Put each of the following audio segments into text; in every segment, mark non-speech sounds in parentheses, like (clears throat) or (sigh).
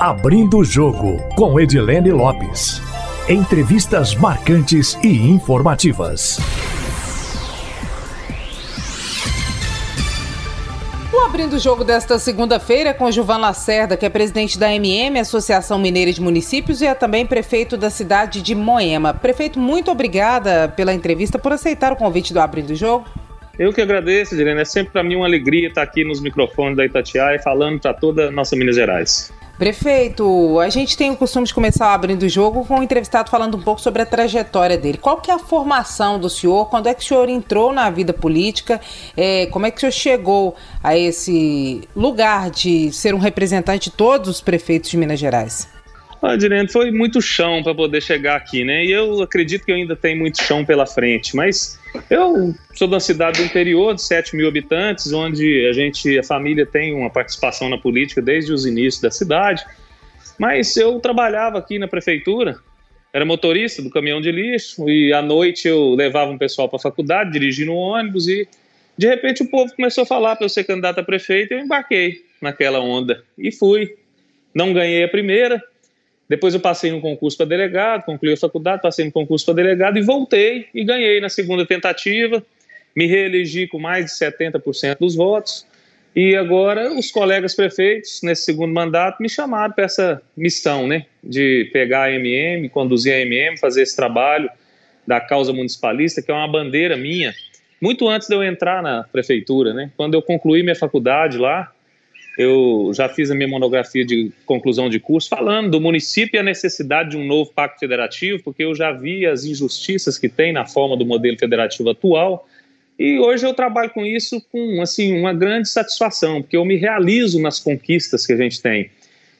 Abrindo o Jogo, com Edilene Lopes. Entrevistas marcantes e informativas. O Abrindo o Jogo desta segunda-feira é com Gilvan Lacerda, que é presidente da MM, Associação Mineira de Municípios, e é também prefeito da cidade de Moema. Prefeito, muito obrigada pela entrevista, por aceitar o convite do Abrindo o Jogo. Eu que agradeço, Direne. É sempre para mim uma alegria estar aqui nos microfones da Itatiaia falando para toda a nossa Minas Gerais. Prefeito, a gente tem o costume de começar abrindo o jogo com um entrevistado falando um pouco sobre a trajetória dele. Qual que é a formação do senhor? Quando é que o senhor entrou na vida política? É, como é que o senhor chegou a esse lugar de ser um representante de todos os prefeitos de Minas Gerais? Ah, Direne, foi muito chão para poder chegar aqui, né? E eu acredito que eu ainda tenho muito chão pela frente, mas eu sou de uma cidade do interior, de 7 mil habitantes, onde a gente, a família tem uma participação na política desde os inícios da cidade. Mas eu trabalhava aqui na prefeitura, era motorista do caminhão de lixo, e à noite eu levava um pessoal para a faculdade, dirigindo um ônibus, e de repente o povo começou a falar para eu ser candidato a prefeito, e eu embarquei naquela onda e fui. Não ganhei a primeira, depois eu passei no concurso para delegado, concluí a faculdade, passei no concurso para delegado e voltei e ganhei na segunda tentativa. Me reelegi com mais de 70% dos votos. E agora os colegas prefeitos, nesse segundo mandato, me chamaram para essa missão, né? De pegar a MM, conduzir a MM, fazer esse trabalho da causa municipalista, que é uma bandeira minha, muito antes de eu entrar na prefeitura, né? Quando eu concluí minha faculdade lá, eu já fiz a minha monografia de conclusão de curso falando do município e a necessidade de um novo pacto federativo, porque eu já vi as injustiças que tem na forma do modelo federativo atual. E hoje eu trabalho com isso com assim uma grande satisfação, porque eu me realizo nas conquistas que a gente tem.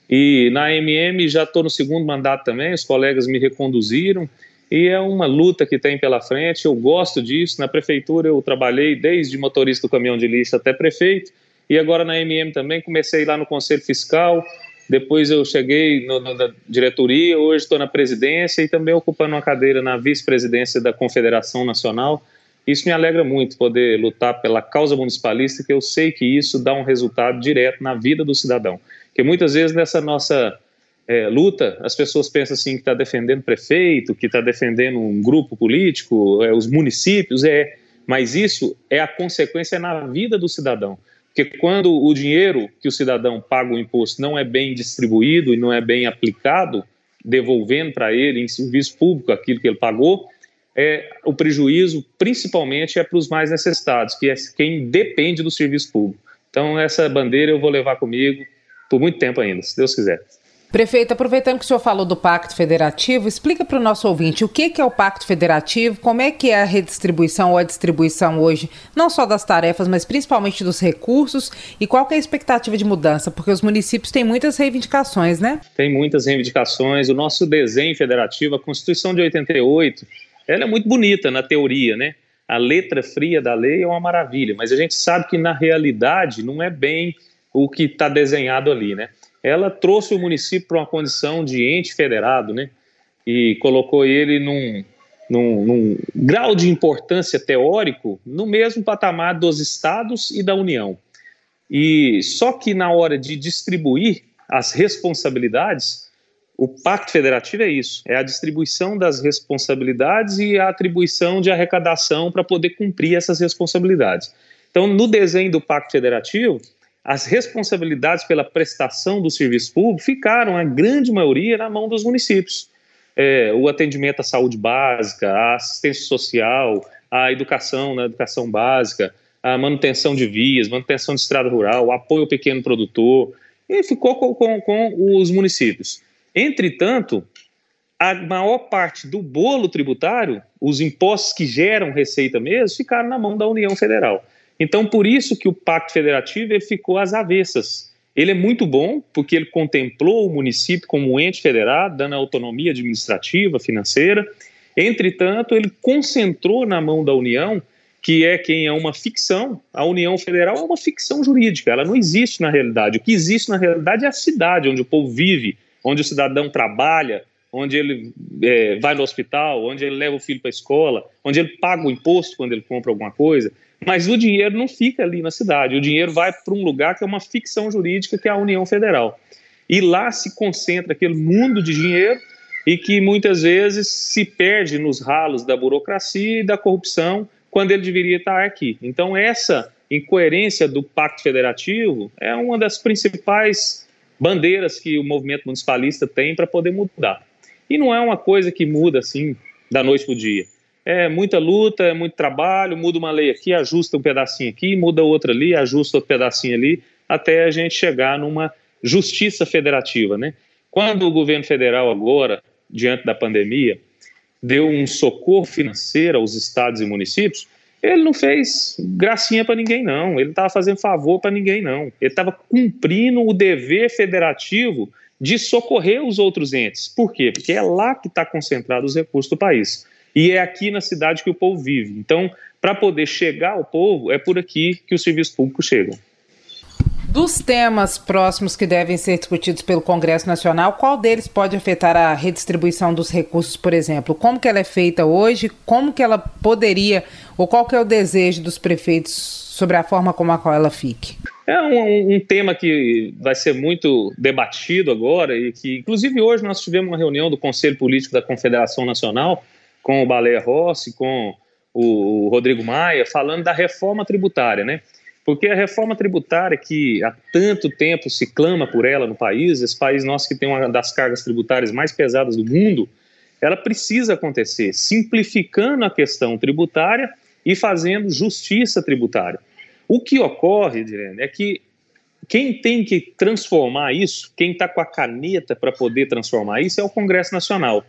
E na MM já estou no segundo mandato também, os colegas me reconduziram e é uma luta que tem pela frente. Eu gosto disso. Na prefeitura eu trabalhei desde motorista do caminhão de lixo até prefeito e agora na MM também, comecei lá no Conselho Fiscal, depois eu cheguei no, no, na diretoria, hoje estou na presidência e também ocupando uma cadeira na vice-presidência da Confederação Nacional. Isso me alegra muito, poder lutar pela causa municipalista, que eu sei que isso dá um resultado direto na vida do cidadão. Porque muitas vezes nessa nossa é, luta, as pessoas pensam assim que está defendendo prefeito, que está defendendo um grupo político, é, os municípios, é, mas isso é a consequência na vida do cidadão. Porque quando o dinheiro que o cidadão paga o imposto não é bem distribuído e não é bem aplicado, devolvendo para ele em serviço público aquilo que ele pagou, é, o prejuízo principalmente é para os mais necessitados, que é quem depende do serviço público. Então, essa bandeira eu vou levar comigo por muito tempo ainda, se Deus quiser. Prefeito, aproveitando que o senhor falou do Pacto Federativo, explica para o nosso ouvinte o que, que é o Pacto Federativo, como é que é a redistribuição ou a distribuição hoje, não só das tarefas, mas principalmente dos recursos, e qual é a expectativa de mudança, porque os municípios têm muitas reivindicações, né? Tem muitas reivindicações. O nosso desenho federativo, a Constituição de 88, ela é muito bonita na teoria, né? A letra fria da lei é uma maravilha, mas a gente sabe que na realidade não é bem o que está desenhado ali, né? Ela trouxe o município para uma condição de ente federado, né? E colocou ele num, num, num, grau de importância teórico no mesmo patamar dos estados e da União. E só que na hora de distribuir as responsabilidades, o Pacto Federativo é isso: é a distribuição das responsabilidades e a atribuição de arrecadação para poder cumprir essas responsabilidades. Então, no desenho do Pacto Federativo, as responsabilidades pela prestação do serviço público ficaram, a grande maioria, na mão dos municípios. É, o atendimento à saúde básica, a assistência social, a educação na né, educação básica, a manutenção de vias, manutenção de estrada rural, apoio ao pequeno produtor, e ficou com, com, com os municípios. Entretanto, a maior parte do bolo tributário, os impostos que geram receita mesmo, ficaram na mão da União Federal. Então, por isso que o Pacto Federativo ele ficou às avessas. Ele é muito bom porque ele contemplou o município como um ente federado, dando autonomia administrativa, financeira. Entretanto, ele concentrou na mão da União, que é quem é uma ficção. A União Federal é uma ficção jurídica, ela não existe na realidade. O que existe na realidade é a cidade onde o povo vive, onde o cidadão trabalha, onde ele é, vai no hospital, onde ele leva o filho para a escola, onde ele paga o imposto quando ele compra alguma coisa. Mas o dinheiro não fica ali na cidade, o dinheiro vai para um lugar que é uma ficção jurídica, que é a União Federal. E lá se concentra aquele mundo de dinheiro e que muitas vezes se perde nos ralos da burocracia e da corrupção quando ele deveria estar aqui. Então, essa incoerência do Pacto Federativo é uma das principais bandeiras que o movimento municipalista tem para poder mudar. E não é uma coisa que muda assim da noite para o dia. É muita luta, é muito trabalho, muda uma lei aqui, ajusta um pedacinho aqui, muda outra ali, ajusta outro pedacinho ali, até a gente chegar numa justiça federativa, né? Quando o governo federal agora, diante da pandemia, deu um socorro financeiro aos estados e municípios, ele não fez gracinha para ninguém, não. Ele estava fazendo favor para ninguém, não. Ele estava cumprindo o dever federativo de socorrer os outros entes. Por quê? Porque é lá que está concentrado os recursos do país. E é aqui na cidade que o povo vive. Então, para poder chegar ao povo, é por aqui que os serviços públicos chegam. Dos temas próximos que devem ser discutidos pelo Congresso Nacional, qual deles pode afetar a redistribuição dos recursos, por exemplo? Como que ela é feita hoje? Como que ela poderia, ou qual que é o desejo dos prefeitos sobre a forma como a qual ela fique? É um, um, tema que vai ser muito debatido agora e que, inclusive, hoje nós tivemos uma reunião do Conselho Político da Confederação Nacional com o Baleia Rossi, com o Rodrigo Maia, falando da reforma tributária, né? Porque a reforma tributária, que há tanto tempo se clama por ela no país, esse país nosso que tem uma das cargas tributárias mais pesadas do mundo, ela precisa acontecer, simplificando a questão tributária e fazendo justiça tributária. O que ocorre, Direne, é que quem tem que transformar isso, quem está com a caneta para poder transformar isso, é o Congresso Nacional.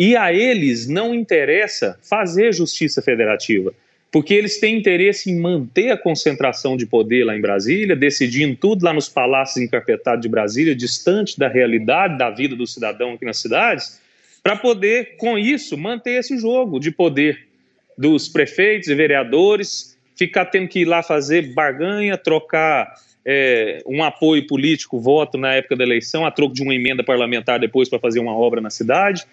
E a eles não interessa fazer justiça federativa porque eles têm interesse em manter a concentração de poder lá em Brasília, decidindo tudo lá nos palácios encarpetados de Brasília, distante da realidade da vida do cidadão aqui nas cidades, para poder, com isso, manter esse jogo de poder dos prefeitos e vereadores, ficar tendo que ir lá fazer barganha, trocar é, um apoio político, voto na época da eleição, a troco de uma emenda parlamentar depois para fazer uma obra na cidade.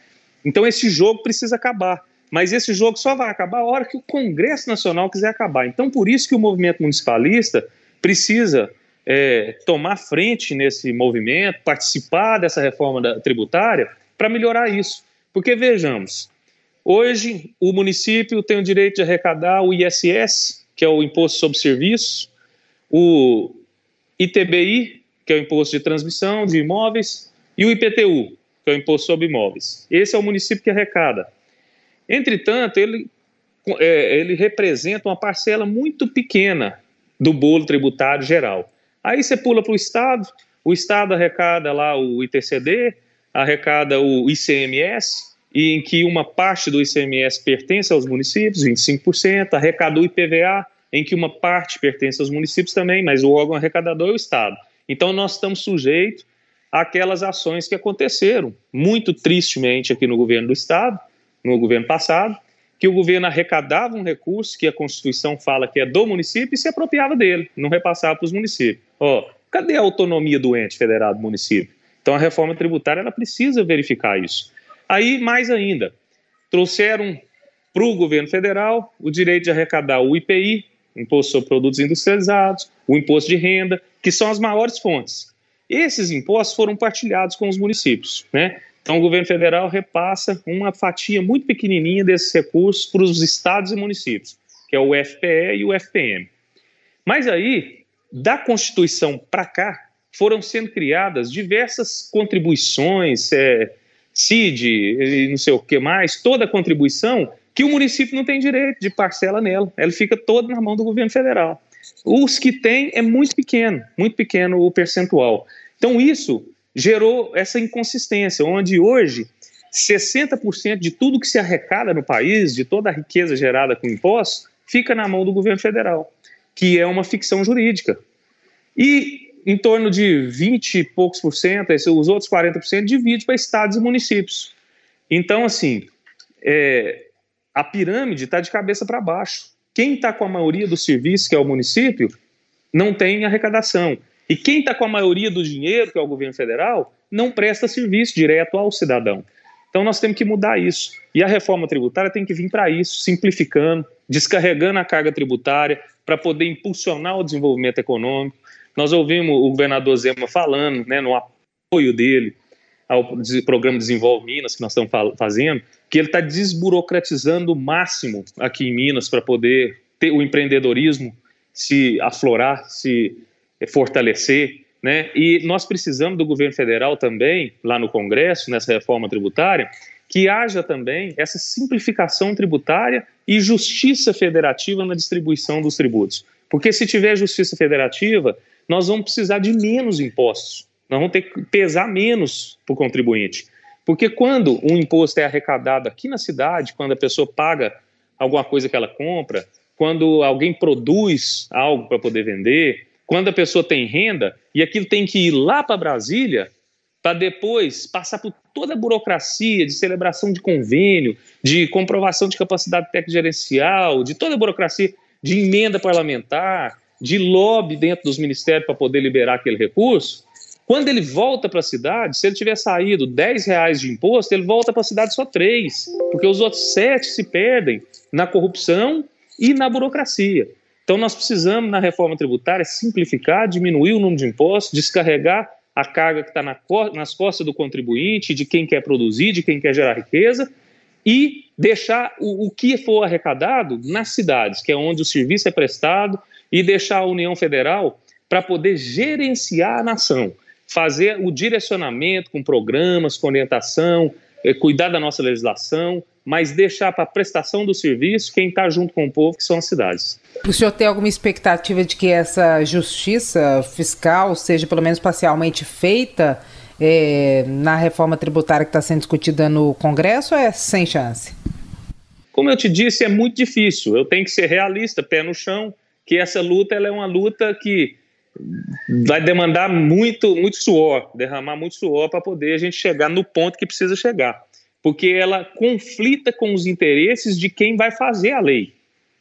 Então, esse jogo precisa acabar. Mas esse jogo só vai acabar a hora que o Congresso Nacional quiser acabar. Então, por isso que o movimento municipalista precisa é, tomar frente nesse movimento, participar dessa reforma da, tributária para melhorar isso. Porque vejamos, hoje o município tem o direito de arrecadar o ISS, que é o Imposto sobre Serviços, o ITBI, que é o Imposto de Transmissão de Imóveis, e o IPTU, que é o Imposto sobre Imóveis. Esse é o município que arrecada. Entretanto, ele, é, ele representa uma parcela muito pequena do bolo tributário geral. Aí você pula para o Estado, o Estado arrecada lá o ITCD, arrecada o ICMS, e em que uma parte do ICMS pertence aos municípios, 25%, arrecada o IPVA, em que uma parte pertence aos municípios também, mas o órgão arrecadador é o Estado. Então nós estamos sujeitos àquelas ações que aconteceram, muito tristemente aqui no governo do Estado, no governo passado, que o governo arrecadava um recurso que a Constituição fala que é do município e se apropriava dele, não repassava para os municípios. Ó, cadê a autonomia do ente federado do município? Então a reforma tributária ela precisa verificar isso. Aí, mais ainda, trouxeram para o governo federal o direito de arrecadar o IPI, Imposto sobre Produtos Industrializados, o Imposto de Renda, que são as maiores fontes. Esses impostos foram partilhados com os municípios, né? Então, o governo federal repassa uma fatia muito pequenininha desses recursos para os estados e municípios, que é o FPE e o FPM. Mas aí, da Constituição para cá, foram sendo criadas diversas contribuições, é, CID não sei o que mais, toda contribuição que o município não tem direito de parcela nela, ela fica toda na mão do governo federal. Os que tem é muito pequeno, muito pequeno o percentual. Então, isso gerou essa inconsistência, onde hoje 60% de tudo que se arrecada no país, de toda a riqueza gerada com impostos, fica na mão do governo federal, que é uma ficção jurídica. E em torno de 20 e poucos por cento, os outros 40% divide para estados e municípios. Então, assim, é, a pirâmide está de cabeça para baixo. Quem está com a maioria do serviço, que é o município, não tem arrecadação. E quem está com a maioria do dinheiro, que é o governo federal, não presta serviço direto ao cidadão. Então nós temos que mudar isso. E a reforma tributária tem que vir para isso, simplificando, descarregando a carga tributária para poder impulsionar o desenvolvimento econômico. Nós ouvimos o governador Zema falando, né, no apoio dele ao programa Desenvolve Minas que nós estamos fazendo, que ele está desburocratizando o máximo aqui em Minas para poder ter o empreendedorismo se aflorar, se fortalecer, né? E nós precisamos do governo federal também, lá no Congresso, nessa reforma tributária, que haja também essa simplificação tributária e justiça federativa na distribuição dos tributos. Porque se tiver justiça federativa, nós vamos precisar de menos impostos. Nós vamos ter que pesar menos para o contribuinte. Porque quando um imposto é arrecadado aqui na cidade, quando a pessoa paga alguma coisa que ela compra, quando alguém produz algo para poder vender, quando a pessoa tem renda e aquilo tem que ir lá para Brasília para depois passar por toda a burocracia de celebração de convênio, de comprovação de capacidade técnica gerencial, de toda a burocracia de emenda parlamentar, de lobby dentro dos ministérios para poder liberar aquele recurso, quando ele volta para a cidade, se ele tiver saído 10 reais de imposto, ele volta para a cidade só 3, porque os outros 7 se perdem na corrupção e na burocracia. Então, nós precisamos, na reforma tributária, simplificar, diminuir o número de impostos, descarregar a carga que está na, nas costas do contribuinte, de quem quer produzir, de quem quer gerar riqueza, e deixar o, o que for arrecadado nas cidades, que é onde o serviço é prestado, e deixar a União Federal para poder gerenciar a nação fazer o direcionamento com programas, com orientação, eh, cuidar da nossa legislação, mas deixar para a prestação do serviço quem está junto com o povo, que são as cidades. O senhor tem alguma expectativa de que essa justiça fiscal seja pelo menos parcialmente feita é, na reforma tributária que está sendo discutida no Congresso ou é sem chance? Como eu te disse, é muito difícil. Eu tenho que ser realista, pé no chão, que essa luta ela é uma luta que vai demandar muito, muito suor, derramar muito suor para poder a gente chegar no ponto que precisa chegar. Porque ela conflita com os interesses de quem vai fazer a lei.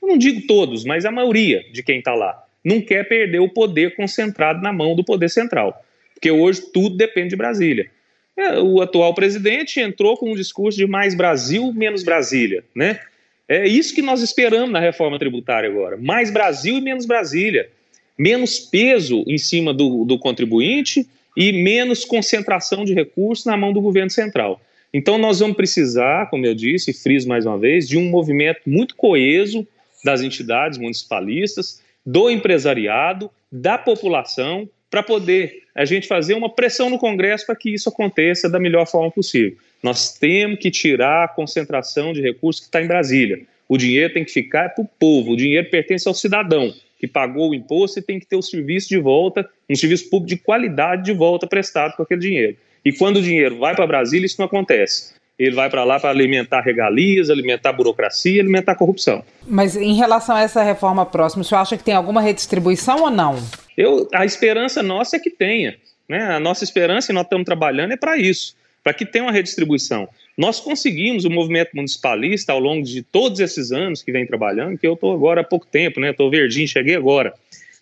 Eu não digo todos, mas a maioria de quem está lá. Não quer perder o poder concentrado na mão do poder central. Porque hoje tudo depende de Brasília. É, o atual presidente entrou com um discurso de mais Brasil, menos Brasília. Né? É isso que nós esperamos na reforma tributária agora. Mais Brasil e menos Brasília menos peso em cima do, do contribuinte e menos concentração de recursos na mão do governo central. Então, nós vamos precisar, como eu disse, e friso mais uma vez, de um movimento muito coeso das entidades municipalistas, do empresariado, da população, para poder a gente fazer uma pressão no Congresso para que isso aconteça da melhor forma possível. Nós temos que tirar a concentração de recursos que está em Brasília. O dinheiro tem que ficar para o povo, o dinheiro pertence ao cidadão que pagou o imposto e tem que ter o serviço de volta, um serviço público de qualidade de volta prestado com aquele dinheiro. E quando o dinheiro vai para Brasília, isso não acontece. Ele vai para lá para alimentar regalias, alimentar burocracia, alimentar corrupção. Mas em relação a essa reforma próxima, o senhor acha que tem alguma redistribuição ou não? Eu, a esperança nossa é que tenha. Né? A nossa esperança, e nós estamos trabalhando, é para isso para que tenha uma redistribuição. Nós conseguimos o movimento municipalista ao longo de todos esses anos que vem trabalhando, que eu estou agora há pouco tempo, né? Estou verdinho, cheguei agora.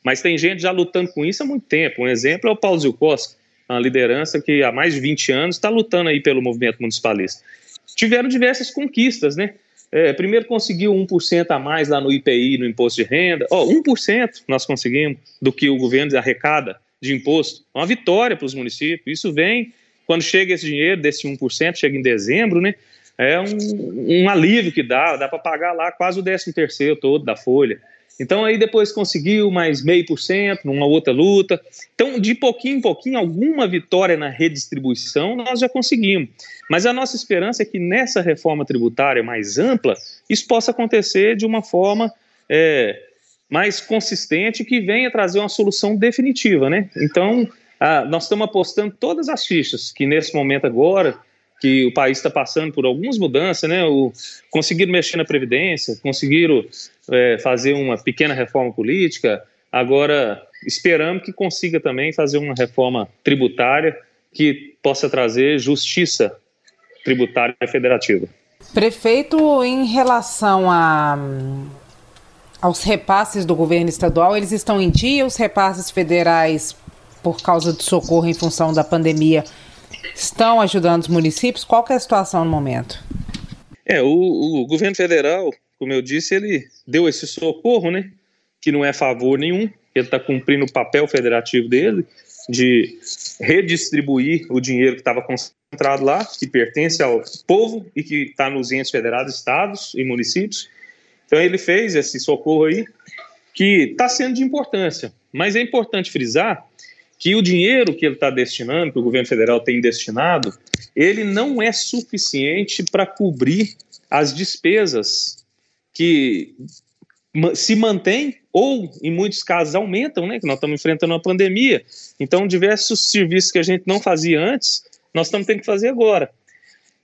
Mas tem gente já lutando com isso há muito tempo. Um exemplo é o Paulo Zilkowski, uma liderança que há mais de 20 anos está lutando aí pelo movimento municipalista. Tiveram diversas conquistas, né? É, primeiro conseguiu 1% a mais lá no IPI, no imposto de renda. Ó, oh, 1% nós conseguimos do que o governo arrecada de imposto. Uma vitória para os municípios. Isso vem quando chega esse dinheiro, desse 1%, chega em dezembro, né? É um, um alívio que dá, dá para pagar lá quase o 13 terceiro todo da folha. Então aí depois conseguiu mais meio por cento numa outra luta. Então, de pouquinho em pouquinho, alguma vitória na redistribuição nós já conseguimos. Mas a nossa esperança é que nessa reforma tributária mais ampla, isso possa acontecer de uma forma é, mais consistente que venha trazer uma solução definitiva, né? Então, ah, nós estamos apostando todas as fichas que nesse momento agora que o país está passando por algumas mudanças, né? O, conseguiram mexer na previdência, conseguiram é, fazer uma pequena reforma política. Agora esperamos que consiga também fazer uma reforma tributária que possa trazer justiça tributária federativa. Prefeito, em relação a aos repasses do governo estadual, eles estão em dia? Os repasses federais por causa do socorro em função da pandemia, estão ajudando os municípios? Qual é a situação no momento? É, o, o governo federal, como eu disse, ele deu esse socorro, né? Que não é favor nenhum, ele está cumprindo o papel federativo dele, de redistribuir o dinheiro que estava concentrado lá, que pertence ao povo e que está nos entes federados, estados e municípios. Então ele fez esse socorro aí, que está sendo de importância. Mas é importante frisar que o dinheiro que ele está destinando, que o governo federal tem destinado, ele não é suficiente para cobrir as despesas que se mantêm ou, em muitos casos, aumentam, né? Que nós estamos enfrentando uma pandemia. Então, diversos serviços que a gente não fazia antes, nós estamos tendo que fazer agora.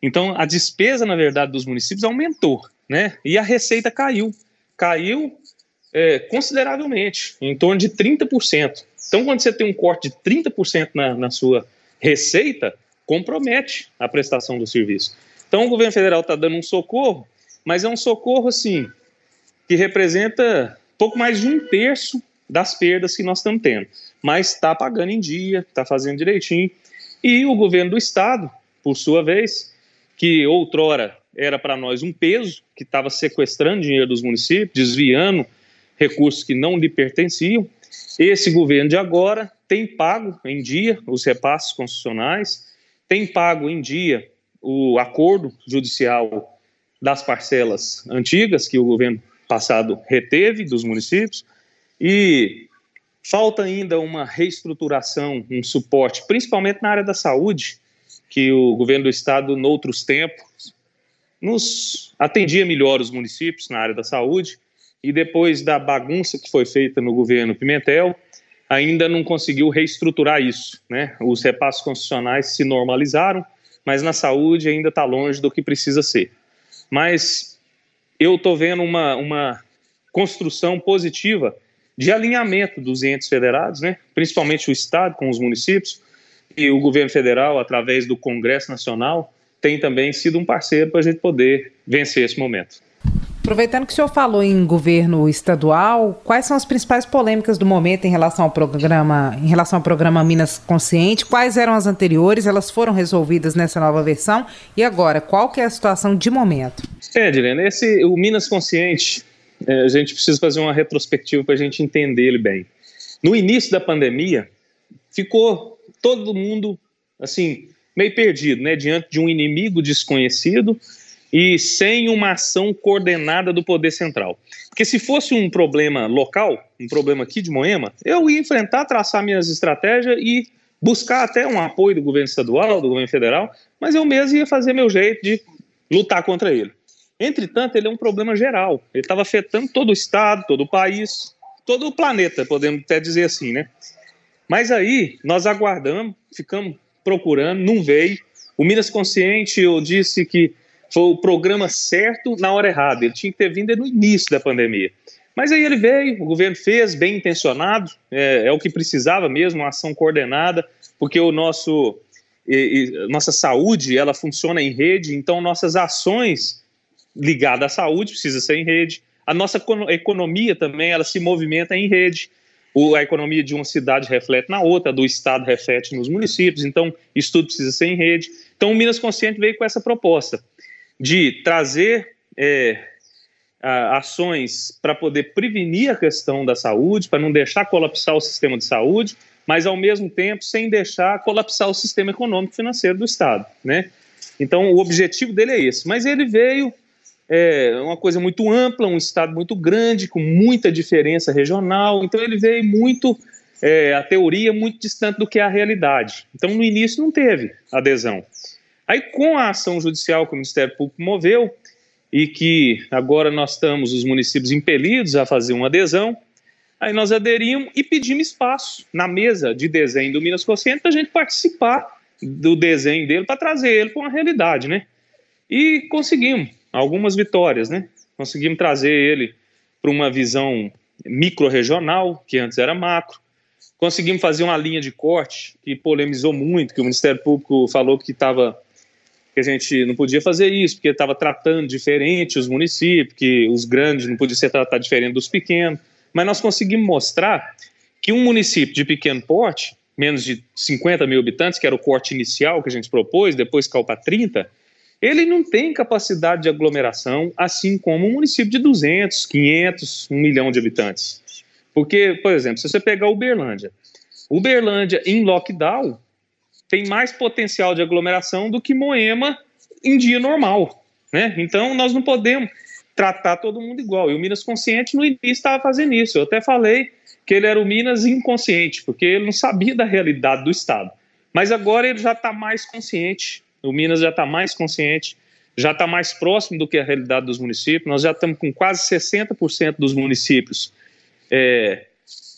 Então, a despesa, na verdade, dos municípios aumentou, né? E a receita caiu. Caiu é, consideravelmente, em torno de 30%. Então, quando você tem um corte de 30% na, na sua receita, compromete a prestação do serviço. Então, o governo federal está dando um socorro, mas é um socorro, assim, que representa pouco mais de um terço das perdas que nós estamos tendo. Mas está pagando em dia, está fazendo direitinho. E o governo do estado, por sua vez, que outrora era para nós um peso, que estava sequestrando dinheiro dos municípios, desviando recursos que não lhe pertenciam. Esse governo de agora tem pago em dia os repasses constitucionais, tem pago em dia o acordo judicial das parcelas antigas que o governo passado reteve dos municípios e falta ainda uma reestruturação, um suporte, principalmente na área da saúde, que o governo do estado, noutros tempos, nos atendia melhor os municípios na área da saúde e depois da bagunça que foi feita no governo Pimentel, ainda não conseguiu reestruturar isso. Né? Os repassos constitucionais se normalizaram, mas na saúde ainda está longe do que precisa ser. Mas eu estou vendo uma, uma construção positiva de alinhamento dos entes federados, né? principalmente o Estado com os municípios, e o governo federal, através do Congresso Nacional, tem também sido um parceiro para a gente poder vencer esse momento. Aproveitando que o senhor falou em governo estadual, quais são as principais polêmicas do momento em relação ao programa, em relação ao programa Minas Consciente? Quais eram as anteriores? Elas foram resolvidas nessa nova versão? E agora, qual que é a situação de momento? É, Dilene, esse o Minas Consciente, é, a gente precisa fazer uma retrospectiva para a gente entender ele bem. No início da pandemia, ficou todo mundo assim meio perdido, né, diante de um inimigo desconhecido e sem uma ação coordenada do poder central. Porque se fosse um problema local, um problema aqui de Moema, eu ia enfrentar, traçar minhas estratégias e buscar até um apoio do governo estadual, do governo federal, mas eu mesmo ia fazer meu jeito de lutar contra ele. Entretanto, ele é um problema geral. Ele estava afetando todo o estado, todo o país, todo o planeta, podemos até dizer assim, né? Mas aí nós aguardamos, ficamos procurando, não veio. O Minas Consciente, eu disse que foi o programa certo na hora errada. Ele tinha que ter vindo no início da pandemia. Mas aí ele veio, o governo fez, bem intencionado, é, é o que precisava mesmo, uma ação coordenada, porque o nosso, e, e, nossa saúde ela funciona em rede, então nossas ações ligadas à saúde precisam ser em rede. A nossa economia também ela se movimenta em rede. O, a economia de uma cidade reflete na outra, do estado reflete nos municípios, então isso tudo precisa ser em rede. Então o Minas Consciente veio com essa proposta de trazer é, ações para poder prevenir a questão da saúde, para não deixar colapsar o sistema de saúde, mas ao mesmo tempo sem deixar colapsar o sistema econômico financeiro do Estado, né? Então o objetivo dele é esse, mas ele veio é uma coisa muito ampla, um estado muito grande, com muita diferença regional, então ele veio muito é, a teoria muito distante do que é a realidade. Então no início não teve adesão. Aí, com a ação judicial que o Ministério Público moveu, e que agora nós estamos, os municípios, impelidos a fazer uma adesão, aí nós aderimos e pedimos espaço na mesa de desenho do Minas Consciente para a gente participar do desenho dele, para trazer ele para uma realidade, né? E conseguimos algumas vitórias, né? Conseguimos trazer ele para uma visão micro-regional, que antes era macro, conseguimos fazer uma linha de corte que polemizou muito, que o Ministério Público falou que estava que a gente não podia fazer isso, porque estava tratando diferente os municípios, que os grandes não podiam ser tratados diferente dos pequenos. Mas nós conseguimos mostrar que um município de pequeno porte, menos de 50 mil habitantes, que era o corte inicial que a gente propôs, depois caiu para 30, ele não tem capacidade de aglomeração, assim como um município de 200, 500, 1 milhão de habitantes. Porque, por exemplo, se você pegar Uberlândia, Uberlândia em lockdown tem mais potencial de aglomeração do que Moema em dia normal, né? Então nós não podemos tratar todo mundo igual. E o Minas Consciente no início estava fazendo isso. Eu até falei que ele era o Minas inconsciente, porque ele não sabia da realidade do Estado. Mas agora ele já está mais consciente. O Minas já está mais consciente, já está mais próximo do que a realidade dos municípios. Nós já estamos com quase 60% dos municípios é,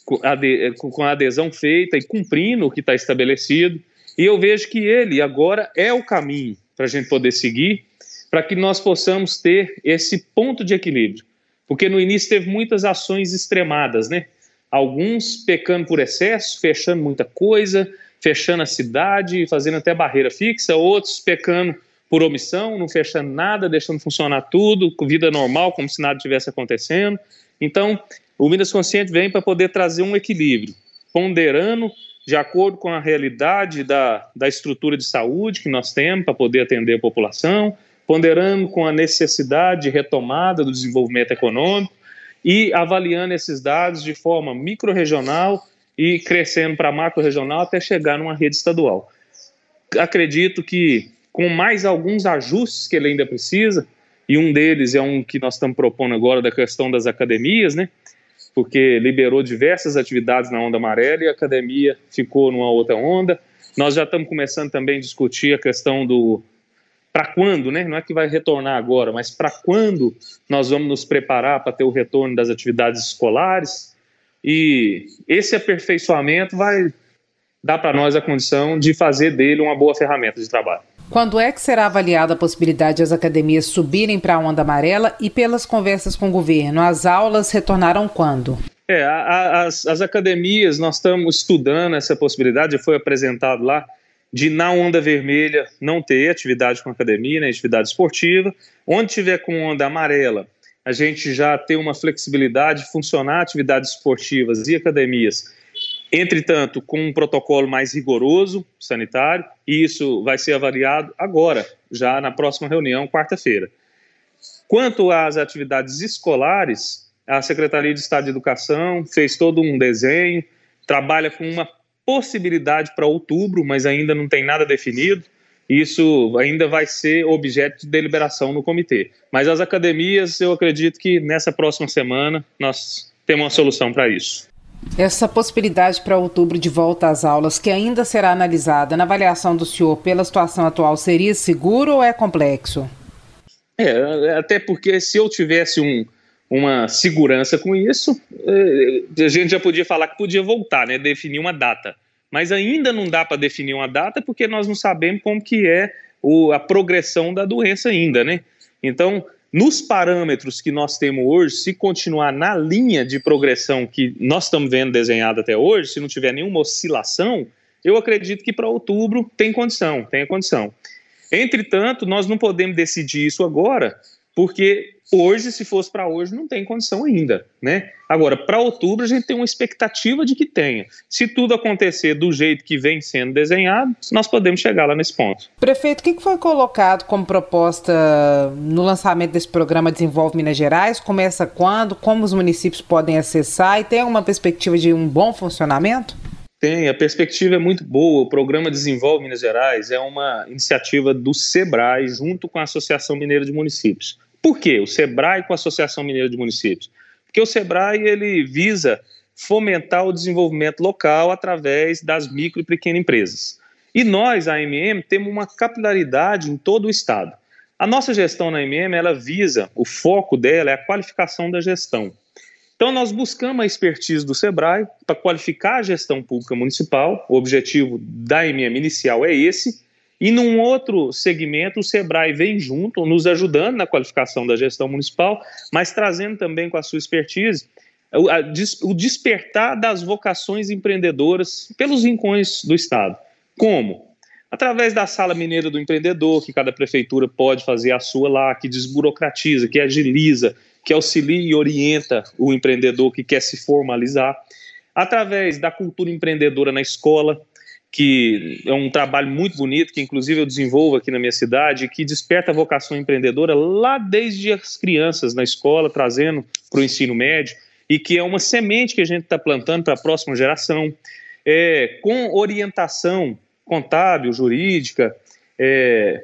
com a adesão feita e cumprindo o que está estabelecido. E eu vejo que ele agora é o caminho para a gente poder seguir, para que nós possamos ter esse ponto de equilíbrio. Porque no início teve muitas ações extremadas, né? Alguns pecando por excesso, fechando muita coisa, fechando a cidade, fazendo até barreira fixa, outros pecando por omissão, não fechando nada, deixando funcionar tudo, com vida normal, como se nada tivesse acontecendo. Então, o Minas Consciente vem para poder trazer um equilíbrio, ponderando de acordo com a realidade da, da estrutura de saúde que nós temos para poder atender a população, ponderando com a necessidade de retomada do desenvolvimento econômico e avaliando esses dados de forma micro-regional e crescendo para macro-regional até chegar numa rede estadual. Acredito que com mais alguns ajustes que ele ainda precisa, e um deles é um que nós estamos propondo agora da questão das academias, né? Porque liberou diversas atividades na onda amarela e a academia ficou numa outra onda. Nós já estamos começando também a discutir a questão do para quando, né? Não é que vai retornar agora, mas para quando nós vamos nos preparar para ter o retorno das atividades escolares. E esse aperfeiçoamento vai dar para nós a condição de fazer dele uma boa ferramenta de trabalho. Quando é que será avaliada a possibilidade de as academias subirem para a onda amarela e pelas conversas com o governo? As aulas retornarão quando? É, a, a, as, as academias, nós estamos estudando essa possibilidade, foi apresentado lá de na onda vermelha não ter atividade com academia, né, atividade esportiva. Onde tiver com onda amarela, a gente já tem uma flexibilidade de funcionar atividades esportivas e academias. Entretanto, com um protocolo mais rigoroso sanitário, e isso vai ser avaliado agora, já na próxima reunião, quarta-feira. Quanto às atividades escolares, a Secretaria de Estado de Educação fez todo um desenho, trabalha com uma possibilidade para outubro, mas ainda não tem nada definido. Isso ainda vai ser objeto de deliberação no comitê. Mas as academias, eu acredito que nessa próxima semana nós temos uma solução para isso. Essa possibilidade para outubro de volta às aulas, que ainda será analisada na avaliação do senhor pela situação atual, seria seguro ou é complexo? É, até porque se eu tivesse um, uma segurança com isso, eh, a gente já podia falar que podia voltar, né, definir uma data. Mas ainda não dá para definir uma data porque nós não sabemos como que é o, a progressão da doença ainda, né? Então, nos parâmetros que nós temos hoje, se continuar na linha de progressão que nós estamos vendo desenhada até hoje, se não tiver nenhuma oscilação, eu acredito que para outubro tem condição, tem condição. Entretanto, nós não podemos decidir isso agora, porque hoje, se fosse para hoje, não tem condição ainda, né? Agora, para outubro, a gente tem uma expectativa de que tenha. Se tudo acontecer do jeito que vem sendo desenhado, nós podemos chegar lá nesse ponto. Prefeito, o que foi colocado como proposta no lançamento desse programa Desenvolve Minas Gerais? Começa quando? Como os municípios podem acessar? E tem alguma perspectiva de um bom funcionamento? Tem, a perspectiva é muito boa. O programa Desenvolve Minas Gerais é uma iniciativa do SEBRAE junto com a Associação Mineira de Municípios. Por quê? O SEBRAE com a Associação Mineira de Municípios? Porque o SEBRAE ele visa fomentar o desenvolvimento local através das micro e pequenas empresas. E nós, a AMM, temos uma capilaridade em todo o estado. A nossa gestão na AMM, ela visa, o foco dela é a qualificação da gestão. Então, nós buscamos a expertise do SEBRAE para qualificar a gestão pública municipal. O objetivo da MM inicial é esse. E num outro segmento, o SEBRAE vem junto, nos ajudando na qualificação da gestão municipal, mas trazendo também com a sua expertise o despertar das vocações empreendedoras pelos rincões do Estado. Como? Através da Sala Mineira do Empreendedor, que cada prefeitura pode fazer a sua lá, que desburocratiza, que agiliza, que auxilia e orienta o empreendedor que quer se formalizar, através da cultura empreendedora na escola, que é um trabalho muito bonito, que inclusive eu desenvolvo aqui na minha cidade, que desperta a vocação empreendedora lá desde as crianças na escola, trazendo para o ensino médio, e que é uma semente que a gente está plantando para a próxima geração. é, com orientação contábil, jurídica, é,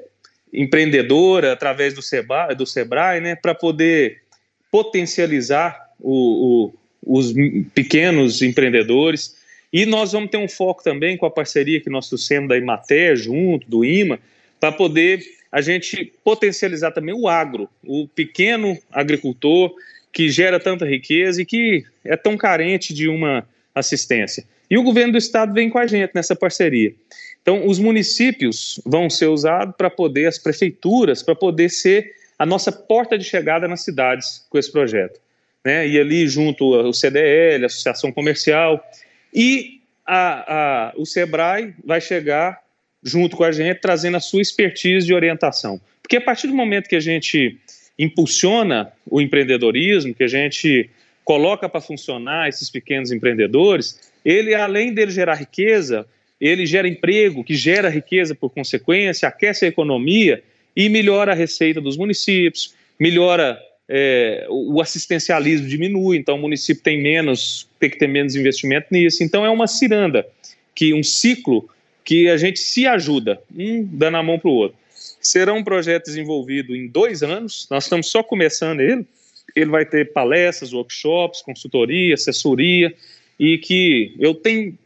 empreendedora, através do Sebrae, do Sebrae né, para poder potencializar o, o, os pequenos empreendedores. E nós vamos ter um foco também com a parceria que nós trouxemos da Imater, junto, do IMA, para poder a gente potencializar também o agro, o pequeno agricultor que gera tanta riqueza e que é tão carente de uma assistência. E o governo do estado vem com a gente nessa parceria. Então, os municípios vão ser usados para poder, as prefeituras, para poder ser a nossa porta de chegada nas cidades com esse projeto. Né? E ali, junto ao CDL, a Associação Comercial, e a, a, o SEBRAE vai chegar junto com a gente, trazendo a sua expertise de orientação. Porque a partir do momento que a gente impulsiona o empreendedorismo, que a gente coloca para funcionar esses pequenos empreendedores, ele, além dele gerar riqueza, ele gera emprego, que gera riqueza por consequência, aquece a economia e melhora a receita dos municípios, melhora é, o assistencialismo diminui, então o município tem menos, tem que ter menos investimento nisso. Então é uma ciranda, que um ciclo que a gente se ajuda, um dando a mão para o outro. Será um projeto desenvolvido em dois anos, nós estamos só começando ele. Ele vai ter palestras, workshops, consultoria, assessoria, e que eu tenho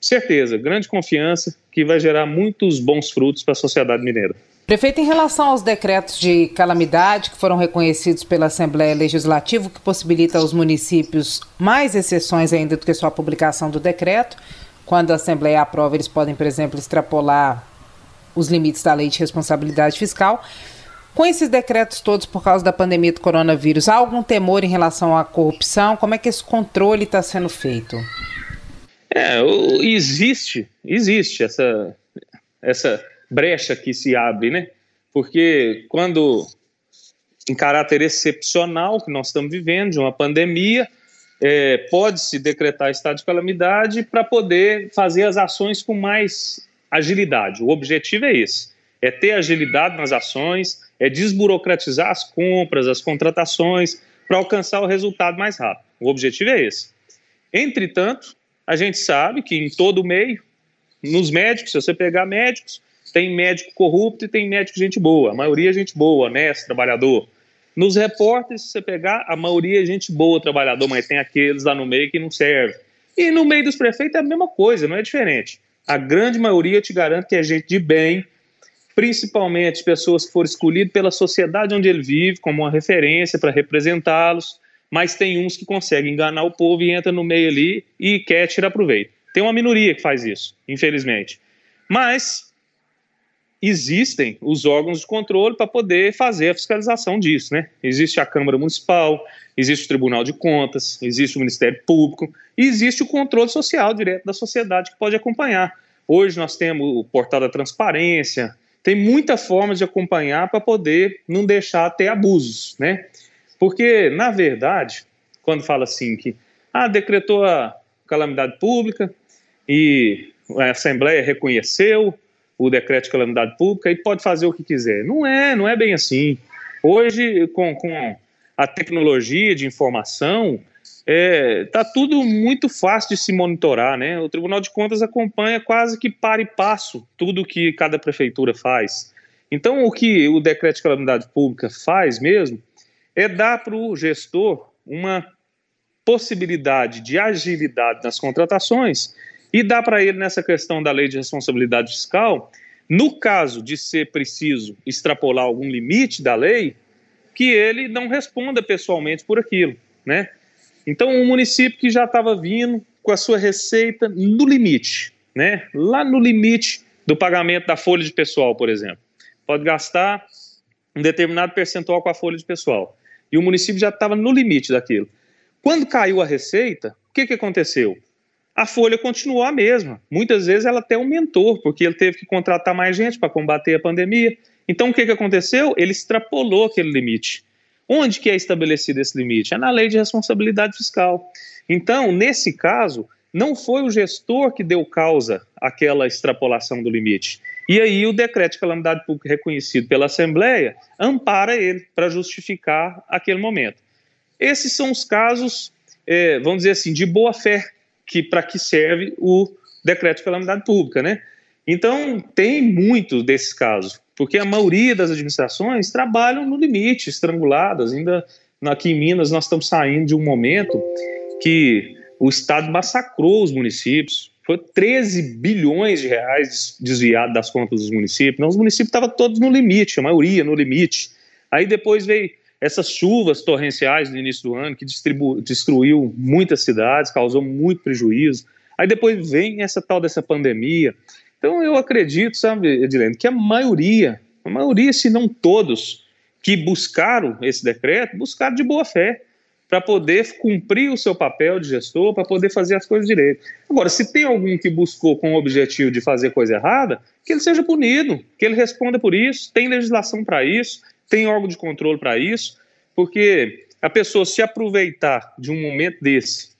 certeza, grande confiança, que vai gerar muitos bons frutos para a sociedade mineira. Prefeito, em relação aos decretos de calamidade que foram reconhecidos pela Assembleia Legislativa, que possibilita aos municípios mais exceções ainda do que só a publicação do decreto, quando a Assembleia aprova, eles podem, por exemplo, extrapolar os limites da lei de responsabilidade fiscal. Com esses decretos todos por causa da pandemia do coronavírus, há algum temor em relação à corrupção? Como é que esse controle está sendo feito? É, existe, existe essa, essa brecha que se abre, né? Porque quando, em caráter excepcional que nós estamos vivendo, de uma pandemia, é, pode-se decretar estado de calamidade para poder fazer as ações com mais agilidade. O objetivo é esse: é ter agilidade nas ações, é desburocratizar as compras, as contratações, para alcançar o resultado mais rápido. O objetivo é esse. Entretanto, a gente sabe que em todo meio, nos médicos, se você pegar médicos, tem médico corrupto e tem médico gente boa. A maioria é gente boa, honesto, trabalhador. Nos repórteres, se você pegar, a maioria é gente boa, trabalhador, mas tem aqueles lá no meio que não servem. E no meio dos prefeitos é a mesma coisa, não é diferente. A grande maioria, te garanto que é gente de bem, principalmente pessoas que foram escolhidas pela sociedade onde ele vive, como uma referência para representá-los, mas tem uns que conseguem enganar o povo e entra no meio ali e quer tirar proveito. Tem uma minoria que faz isso, infelizmente. Mas existem os órgãos de controle para poder fazer a fiscalização disso, né? Existe a Câmara Municipal, existe o Tribunal de Contas, existe o Ministério Público e existe o controle social direto da sociedade que pode acompanhar. Hoje nós temos o portal da transparência, tem muita forma de acompanhar para poder não deixar ter abusos, né? Porque, na verdade, quando fala assim que ah, decretou a calamidade pública e a Assembleia reconheceu, o decreto de calamidade pública e pode fazer o que quiser. Não é, não é bem assim. Hoje, com, com a tecnologia de informação, está é, tá tudo muito fácil de se monitorar, né? O Tribunal de Contas acompanha quase que para e passo tudo que cada prefeitura faz. Então, o que o decreto de calamidade pública faz mesmo é dar para o gestor uma possibilidade de agilidade nas contratações e dá para ele, nessa questão da lei de responsabilidade fiscal, no caso de ser preciso extrapolar algum limite da lei, que ele não responda pessoalmente por aquilo, né? Então, um município que já estava vindo com a sua receita no limite, né? Lá no limite do pagamento da folha de pessoal, por exemplo. Pode gastar um determinado percentual com a folha de pessoal. E o município já estava no limite daquilo. Quando caiu a receita, o que, que aconteceu? A folha continuou a mesma. Muitas vezes ela até aumentou, porque ele teve que contratar mais gente para combater a pandemia. Então o que, que aconteceu? Ele extrapolou aquele limite. Onde que é estabelecido esse limite? É na lei de responsabilidade fiscal. Então, nesse caso, não foi o gestor que deu causa àquela extrapolação do limite. E aí o decreto de calamidade pública reconhecido pela Assembleia ampara ele para justificar aquele momento. Esses são os casos, é, vamos dizer assim, de boa fé que para que serve o decreto de calamidade pública, né? Então, tem muito desses casos, porque a maioria das administrações trabalham no limite, estranguladas. Ainda aqui em Minas, nós estamos saindo de um momento que o Estado massacrou os municípios. Foi 13 bilhões de reais desviados das contas dos municípios. Não, os municípios estavam todos no limite, a maioria no limite. Aí depois veio essas chuvas torrenciais no início do ano, que destruiu muitas cidades, causou muito prejuízo. Aí depois vem essa tal dessa pandemia. Então eu acredito, sabe, Edilene, que a maioria, a maioria, se não todos, que buscaram esse decreto, buscaram de boa fé para poder cumprir o seu papel de gestor, para poder fazer as coisas direito. Agora, se tem algum que buscou com o objetivo de fazer coisa errada, que ele seja punido, que ele responda por isso, tem legislação para isso, tem órgão de controle para isso, porque a pessoa se aproveitar de um momento desse,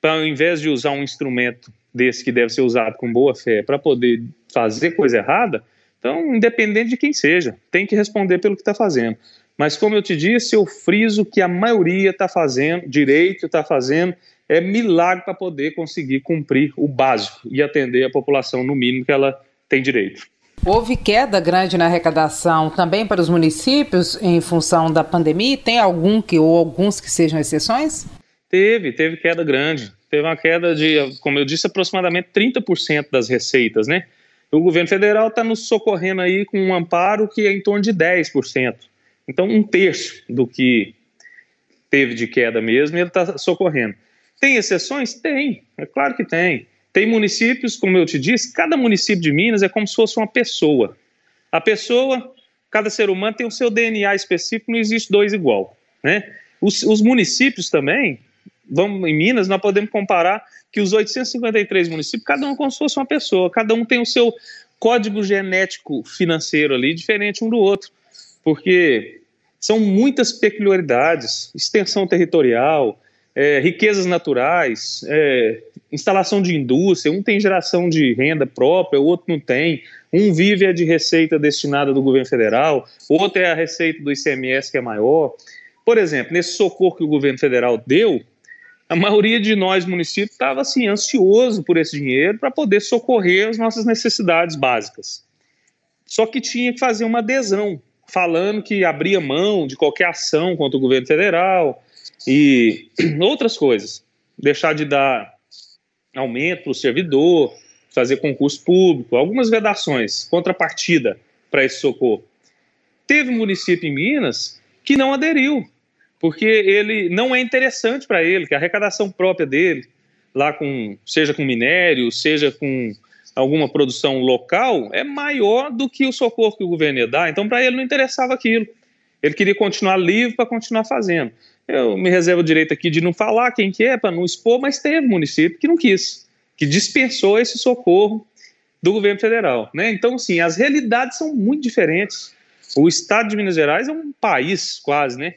para ao invés de usar um instrumento desse que deve ser usado com boa fé para poder fazer coisa errada, então, independente de quem seja, tem que responder pelo que está fazendo. Mas, como eu te disse, eu friso que a maioria está fazendo, direito está fazendo, é milagre para poder conseguir cumprir o básico e atender a população no mínimo que ela tem direito. Houve queda grande na arrecadação também para os municípios em função da pandemia? Tem algum que ou alguns que sejam exceções? Teve, teve queda grande. Teve uma queda de, como eu disse, aproximadamente 30% das receitas, né? O governo federal está nos socorrendo aí com um amparo que é em torno de 10%. Então, um terço do que teve de queda mesmo, ele está socorrendo. Tem exceções? Tem, é claro que tem. Tem municípios, como eu te disse, cada município de Minas é como se fosse uma pessoa. A pessoa, cada ser humano tem o seu DNA específico, não existe dois igual. Né? Os, os municípios também, vamos, em Minas, nós podemos comparar que os 853 municípios, cada um é como se fosse uma pessoa, cada um tem o seu código genético financeiro ali, diferente um do outro, porque são muitas peculiaridades, extensão territorial, é, riquezas naturais, é, instalação de indústria, um tem geração de renda própria, o outro não tem, um vive é de receita destinada do governo federal, outro é a receita do ICMS que é maior. Por exemplo, nesse socorro que o governo federal deu, a maioria de nós, municípios, estava assim, ansioso por esse dinheiro para poder socorrer as nossas necessidades básicas. Só que tinha que fazer uma adesão, falando que abria mão de qualquer ação contra o governo federal, e (clears throat) outras coisas. Deixar de dar aumento para o servidor, fazer concurso público, algumas vedações, contrapartida para esse socorro. Teve município em Minas que não aderiu, porque ele não é interessante para ele, que a arrecadação própria dele, lá com seja com minério, seja com alguma produção local, é maior do que o socorro que o governo ia dar. Então, para ele não interessava aquilo. Ele queria continuar livre para continuar fazendo. Eu me reservo o direito aqui de não falar quem que é, para não expor, mas teve município que não quis, que dispensou esse socorro do governo federal. Né? Então, sim, as realidades são muito diferentes. O estado de Minas Gerais é um país quase, né?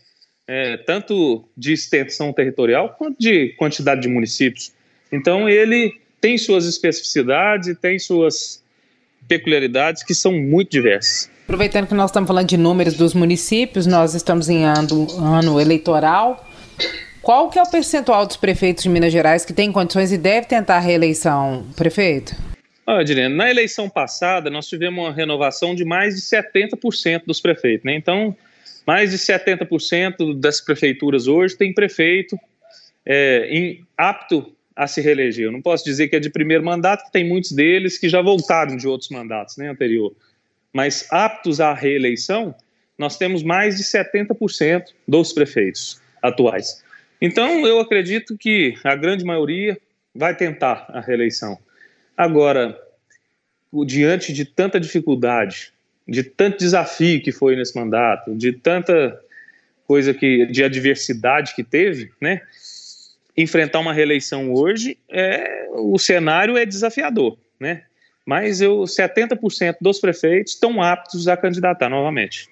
É, tanto de extensão territorial quanto de quantidade de municípios. Então, ele tem suas especificidades e tem suas peculiaridades que são muito diversas. Aproveitando que nós estamos falando de números dos municípios, nós estamos em ano, ano eleitoral. Qual que é o percentual dos prefeitos de Minas Gerais que tem condições e deve tentar a reeleição, prefeito? Olha, Direne, na eleição passada nós tivemos uma renovação de mais de 70% dos prefeitos, né? Então, mais de 70% das prefeituras hoje tem prefeito é, em, apto a se reeleger. Eu não posso dizer que é de primeiro mandato, que tem muitos deles que já voltaram de outros mandatos né, anterior mas aptos à reeleição, nós temos mais de 70% dos prefeitos atuais. Então, eu acredito que a grande maioria vai tentar a reeleição. Agora, diante de tanta dificuldade, de tanto desafio que foi nesse mandato, de tanta coisa que de adversidade que teve, né? Enfrentar uma reeleição hoje, é, o cenário é desafiador, né? Mas eu 70% dos prefeitos estão aptos a candidatar novamente.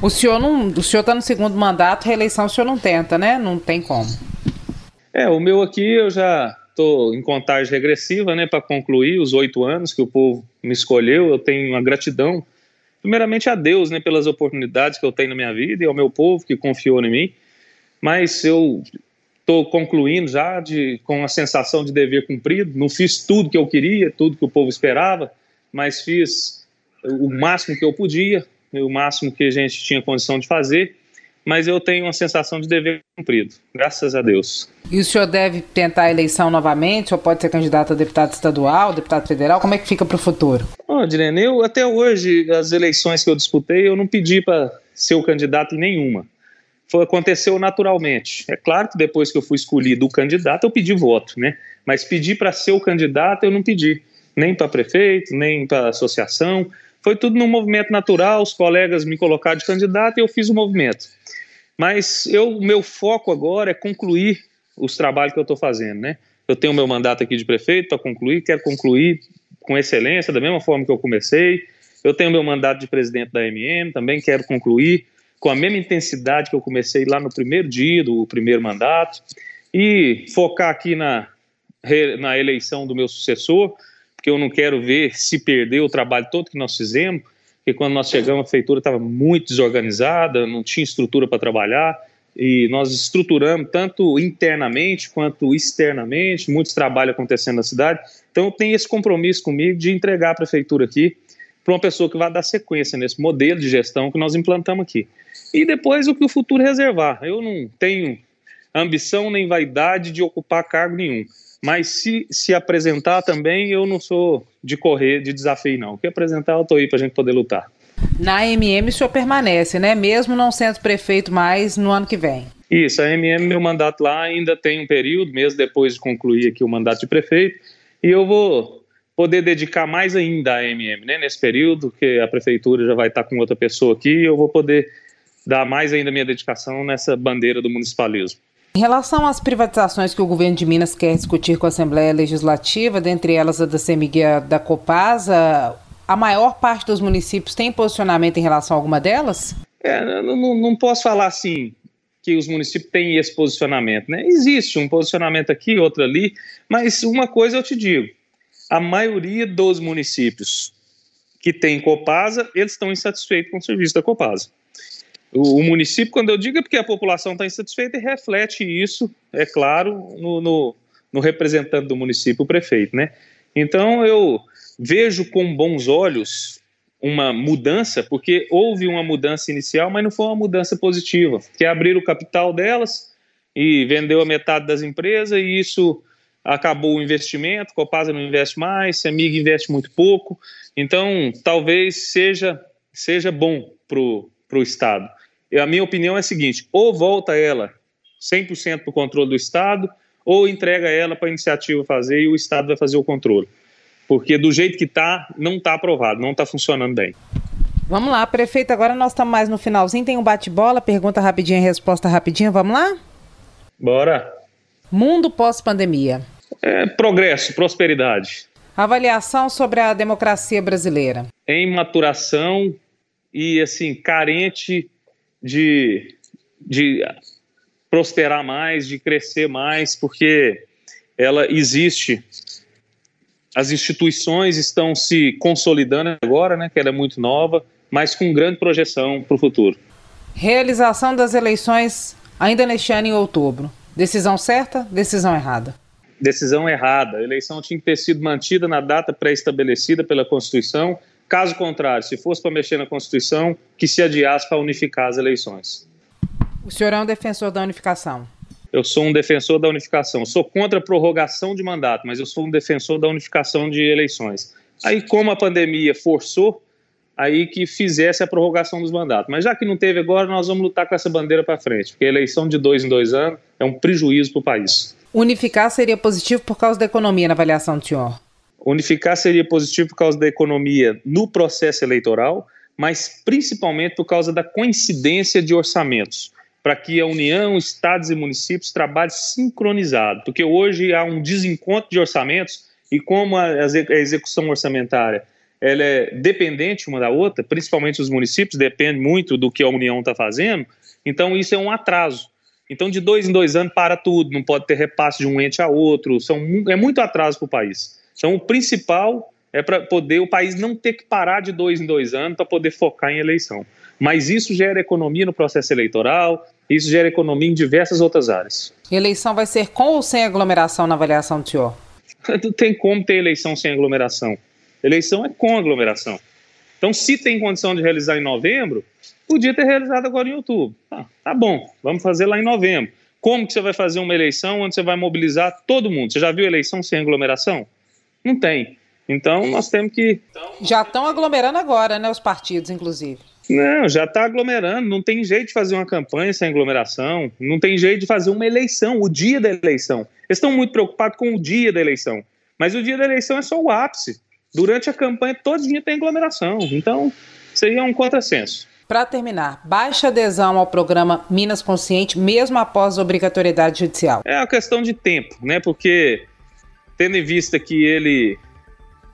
O senhor não, o senhor está no segundo mandato, reeleição o senhor não tenta, né? Não tem como. É, o meu aqui eu já estou em contagem regressiva, né, para concluir os oito anos que o povo me escolheu. Eu tenho uma gratidão, primeiramente a Deus, né, pelas oportunidades que eu tenho na minha vida e ao meu povo que confiou em mim. Mas eu estou concluindo já de, com a sensação de dever cumprido. Não fiz tudo que eu queria, tudo que o povo esperava, mas fiz o máximo que eu podia, o máximo que a gente tinha condição de fazer. Mas eu tenho uma sensação de dever cumprido, graças a Deus. E o senhor deve tentar a eleição novamente, ou pode ser candidato a deputado estadual, deputado federal? Como é que fica para o futuro? Oh, Direne, eu até hoje, as eleições que eu disputei, eu não pedi para ser o candidato em nenhuma foi, aconteceu naturalmente. É claro que depois que eu fui escolhido o candidato, eu pedi voto, né? Mas pedir para ser o candidato, eu não pedi. Nem para prefeito, nem para associação. Foi tudo num movimento natural, os colegas me colocaram de candidato e eu fiz o movimento. Mas eu, meu foco agora é concluir os trabalhos que eu estou fazendo, né? Eu tenho meu mandato aqui de prefeito para concluir, quero concluir com excelência, da mesma forma que eu comecei. Eu tenho meu mandato de presidente da MM, também quero concluir com a mesma intensidade que eu comecei lá no primeiro dia do primeiro mandato e focar aqui na, na eleição do meu sucessor, porque eu não quero ver se perder o trabalho todo que nós fizemos, porque quando nós chegamos a feitura estava muito desorganizada, não tinha estrutura para trabalhar, e nós estruturamos tanto internamente quanto externamente, muitos trabalhos acontecendo na cidade. Então eu tenho esse compromisso comigo de entregar a prefeitura aqui para uma pessoa que vai dar sequência nesse modelo de gestão que nós implantamos aqui e depois o que o futuro reservar. Eu não tenho ambição nem vaidade de ocupar cargo nenhum. Mas se se apresentar também, eu não sou de correr de desafio, não. O que apresentar, eu estou aí para a gente poder lutar. Na MM o senhor permanece, né? Mesmo não sendo prefeito mais no ano que vem. Isso, a MM, meu mandato lá ainda tem um período, mesmo depois de concluir aqui o mandato de prefeito, e eu vou poder dedicar mais ainda à MM, né? Nesse período, que a prefeitura já vai estar com outra pessoa aqui, eu vou poder dar mais ainda minha dedicação nessa bandeira do municipalismo. Em relação às privatizações que o governo de Minas quer discutir com a Assembleia Legislativa, dentre elas a da CEMIG e a da Copasa, a maior parte dos municípios tem posicionamento em relação a alguma delas? É, não, não posso falar assim que os municípios têm esse posicionamento, né? Existe um posicionamento aqui, outro ali, mas uma coisa eu te digo: a maioria dos municípios que tem Copasa, eles estão insatisfeitos com o serviço da Copasa. O, município, quando eu digo é porque a população está insatisfeita, e reflete isso, é claro, no, no, no representante do município, o prefeito, né? Então eu vejo com bons olhos uma mudança, porque houve uma mudança inicial, mas não foi uma mudança positiva, que abrir o capital delas e vendeu a metade das empresas e isso acabou o investimento, Copasa não investe mais, Semig investe muito pouco, então talvez seja, seja bom para o Estado a minha opinião é a seguinte: ou volta ela 100% para o controle do Estado, ou entrega ela para a iniciativa fazer e o Estado vai fazer o controle. Porque do jeito que está, não está aprovado, não está funcionando bem. Vamos lá, prefeito, agora nós estamos mais no finalzinho, tem um bate-bola, pergunta rapidinha e resposta rapidinha, vamos lá? Bora. Mundo pós-pandemia. É, progresso, prosperidade. Avaliação sobre a democracia brasileira. Em maturação e, assim, carente de, de prosperar mais, de crescer mais, porque ela existe. As instituições estão se consolidando agora, né, que ela é muito nova, mas com grande projeção para o futuro. Realização das eleições ainda neste ano em outubro. Decisão certa, decisão errada? Decisão errada. A eleição tinha que ter sido mantida na data pré-estabelecida pela Constituição Caso contrário, se fosse para mexer na Constituição, que se adiasse para unificar as eleições. O senhor é um defensor da unificação? Eu sou um defensor da unificação. sou contra a prorrogação de mandato, mas eu sou um defensor da unificação de eleições. Aí, como a pandemia forçou, aí que fizesse a prorrogação dos mandatos. Mas já que não teve agora, nós vamos lutar com essa bandeira para frente, porque a eleição de dois em dois anos é um prejuízo para o país. Unificar seria positivo por causa da economia na avaliação do senhor? Unificar seria positivo por causa da economia no processo eleitoral, mas principalmente por causa da coincidência de orçamentos, para que a União, estados e municípios trabalhem sincronizado, porque hoje há um desencontro de orçamentos e como a, execução orçamentária ela é dependente uma da outra, principalmente os municípios, depende muito do que a União está fazendo, então isso é um atraso. Então, de dois em dois anos, para tudo, não pode ter repasse de um ente a outro, são, é muito atraso para o país. Então, o principal é para poder o país não ter que parar de dois em dois anos para poder focar em eleição. Mas isso gera economia no processo eleitoral, isso gera economia em diversas outras áreas. Eleição vai ser com ou sem aglomeração na avaliação do senhor? (laughs) Não tem como ter eleição sem aglomeração. Eleição é com aglomeração. Então, se tem condição de realizar em novembro, podia ter realizado agora em outubro. Ah, tá bom, vamos fazer lá em novembro. Como que você vai fazer uma eleição onde você vai mobilizar todo mundo? Você já viu eleição sem aglomeração? Não tem. Então, nós temos que. Já estão aglomerando agora, né? Os partidos, inclusive. Não, já está aglomerando. Não tem jeito de fazer uma campanha sem aglomeração. Não tem jeito de fazer uma eleição, o dia da eleição. Eles estão muito preocupados com o dia da eleição. Mas o dia da eleição é só o ápice. Durante a campanha, todo dia tem aglomeração. Então, aí é um contrassenso. Para terminar, baixa adesão ao programa Minas Consciente, mesmo após a obrigatoriedade judicial? É a questão de tempo, né? Porque, tendo em vista que ele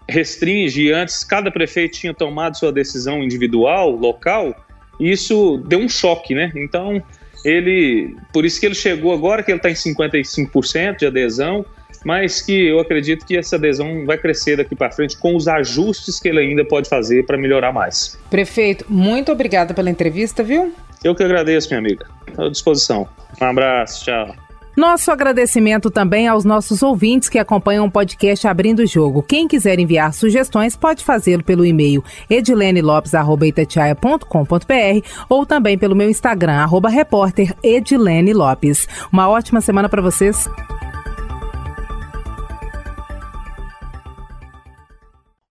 restringe, antes cada prefeito tinha tomado sua decisão individual, local, isso deu um choque, né? Então, ele, por isso que ele chegou agora, que ele está em 55% de adesão, mas que eu acredito que essa adesão vai crescer daqui para frente com os ajustes que ele ainda pode fazer para melhorar mais. Prefeito, muito obrigada pela entrevista, viu? Eu que agradeço, minha amiga. Estou à disposição. Um abraço, tchau. Nosso agradecimento também aos nossos ouvintes que acompanham o podcast Abrindo o Jogo. Quem quiser enviar sugestões pode fazê-lo pelo e-mail edilenelopes.com.br ou também pelo meu Instagram, arroba. Uma ótima semana para vocês.